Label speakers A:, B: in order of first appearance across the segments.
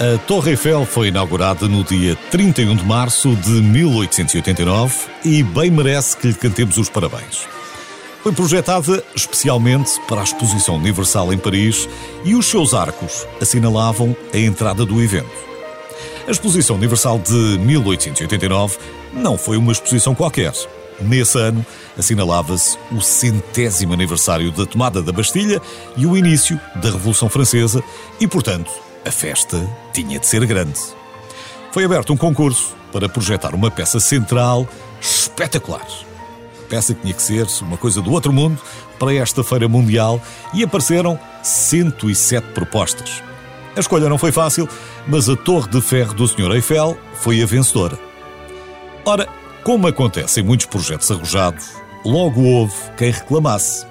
A: A Torre Eiffel foi inaugurada no dia 31 de março de 1889 e bem merece que lhe cantemos os parabéns. Foi projetada especialmente para a Exposição Universal em Paris e os seus arcos assinalavam a entrada do evento. A Exposição Universal de 1889 não foi uma exposição qualquer. Nesse ano, assinalava-se o centésimo aniversário da tomada da Bastilha e o início da Revolução Francesa e, portanto, a festa tinha de ser grande. Foi aberto um concurso para projetar uma peça central espetacular. Peça que tinha que ser uma coisa do outro mundo para esta feira mundial e apareceram 107 propostas. A escolha não foi fácil, mas a Torre de Ferro do Sr. Eiffel foi a vencedora. Ora, como acontece em muitos projetos arrojados, logo houve quem reclamasse.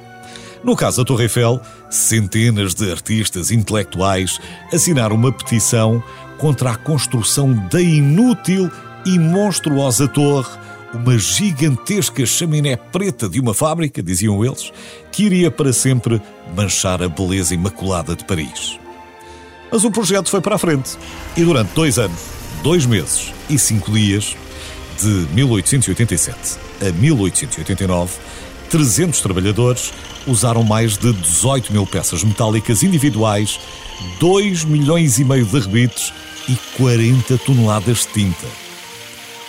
A: No caso da Torre Eiffel, centenas de artistas intelectuais assinaram uma petição contra a construção da inútil e monstruosa torre, uma gigantesca chaminé preta de uma fábrica, diziam eles, que iria para sempre manchar a beleza imaculada de Paris. Mas o projeto foi para a frente e durante dois anos, dois meses e cinco dias, de 1887 a 1889, 300 trabalhadores usaram mais de 18 mil peças metálicas individuais, 2 milhões e meio de rebites e 40 toneladas de tinta.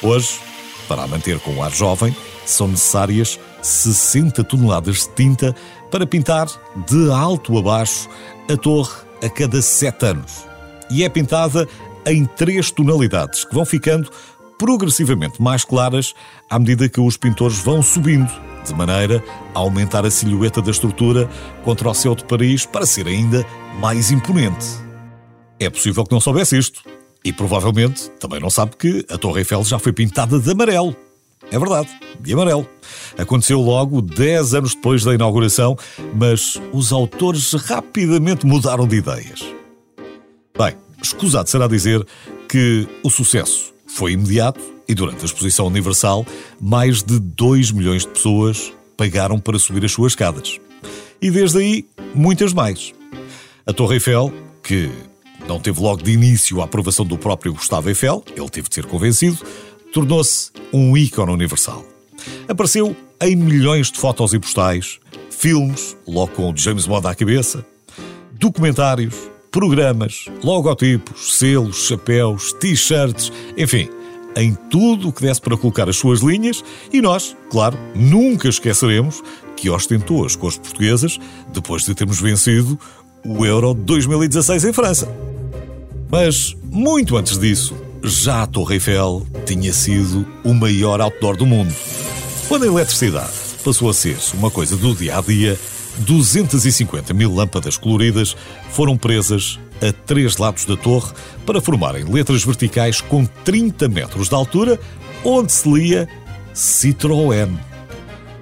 A: Hoje, para a manter com o ar jovem, são necessárias 60 toneladas de tinta para pintar de alto a baixo a torre a cada 7 anos. E é pintada em três tonalidades, que vão ficando progressivamente mais claras à medida que os pintores vão subindo, de maneira a aumentar a silhueta da estrutura contra o céu de Paris para ser ainda mais imponente. É possível que não soubesse isto. E provavelmente também não sabe que a Torre Eiffel já foi pintada de amarelo. É verdade, de amarelo. Aconteceu logo 10 anos depois da inauguração, mas os autores rapidamente mudaram de ideias. Bem, escusado será dizer que o sucesso foi imediato e durante a exposição universal, mais de 2 milhões de pessoas pagaram para subir as suas escadas. E desde aí, muitas mais. A Torre Eiffel, que não teve logo de início a aprovação do próprio Gustavo Eiffel, ele teve de ser convencido, tornou-se um ícone universal. Apareceu em milhões de fotos e postais, filmes, logo com o James Bond à cabeça, documentários, programas, logotipos, selos, chapéus, t-shirts, enfim, em tudo o que desse para colocar as suas linhas e nós, claro, nunca esqueceremos que ostentou as cores portuguesas depois de termos vencido o Euro 2016 em França. Mas, muito antes disso, já a Torre Eiffel tinha sido o maior outdoor do mundo. Quando a eletricidade passou a ser uma coisa do dia a dia, 250 mil lâmpadas coloridas foram presas a três lados da torre para formarem letras verticais com 30 metros de altura, onde se lia Citroën.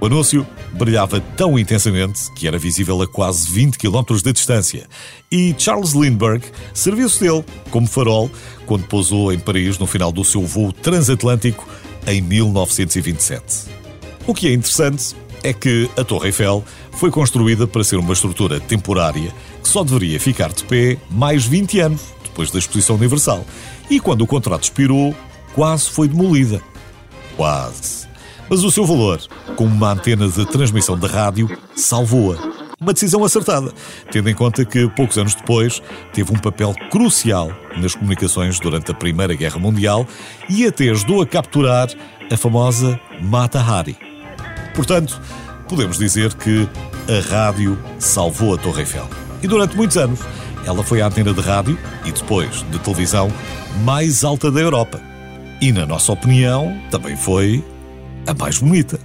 A: O anúncio brilhava tão intensamente que era visível a quase 20 km de distância. E Charles Lindbergh serviu-se dele como farol quando pousou em Paris no final do seu voo transatlântico em 1927. O que é interessante é que a Torre Eiffel foi construída para ser uma estrutura temporária que só deveria ficar de pé mais 20 anos depois da Exposição Universal. E quando o contrato expirou, quase foi demolida. Quase. Mas o seu valor, como uma antena de transmissão de rádio, salvou-a. Uma decisão acertada, tendo em conta que, poucos anos depois, teve um papel crucial nas comunicações durante a Primeira Guerra Mundial e até ajudou a capturar a famosa Mata Hari. Portanto, podemos dizer que a rádio salvou a Torre Eiffel. E durante muitos anos, ela foi a antena de rádio e depois de televisão mais alta da Europa. E, na nossa opinião, também foi a mais bonita.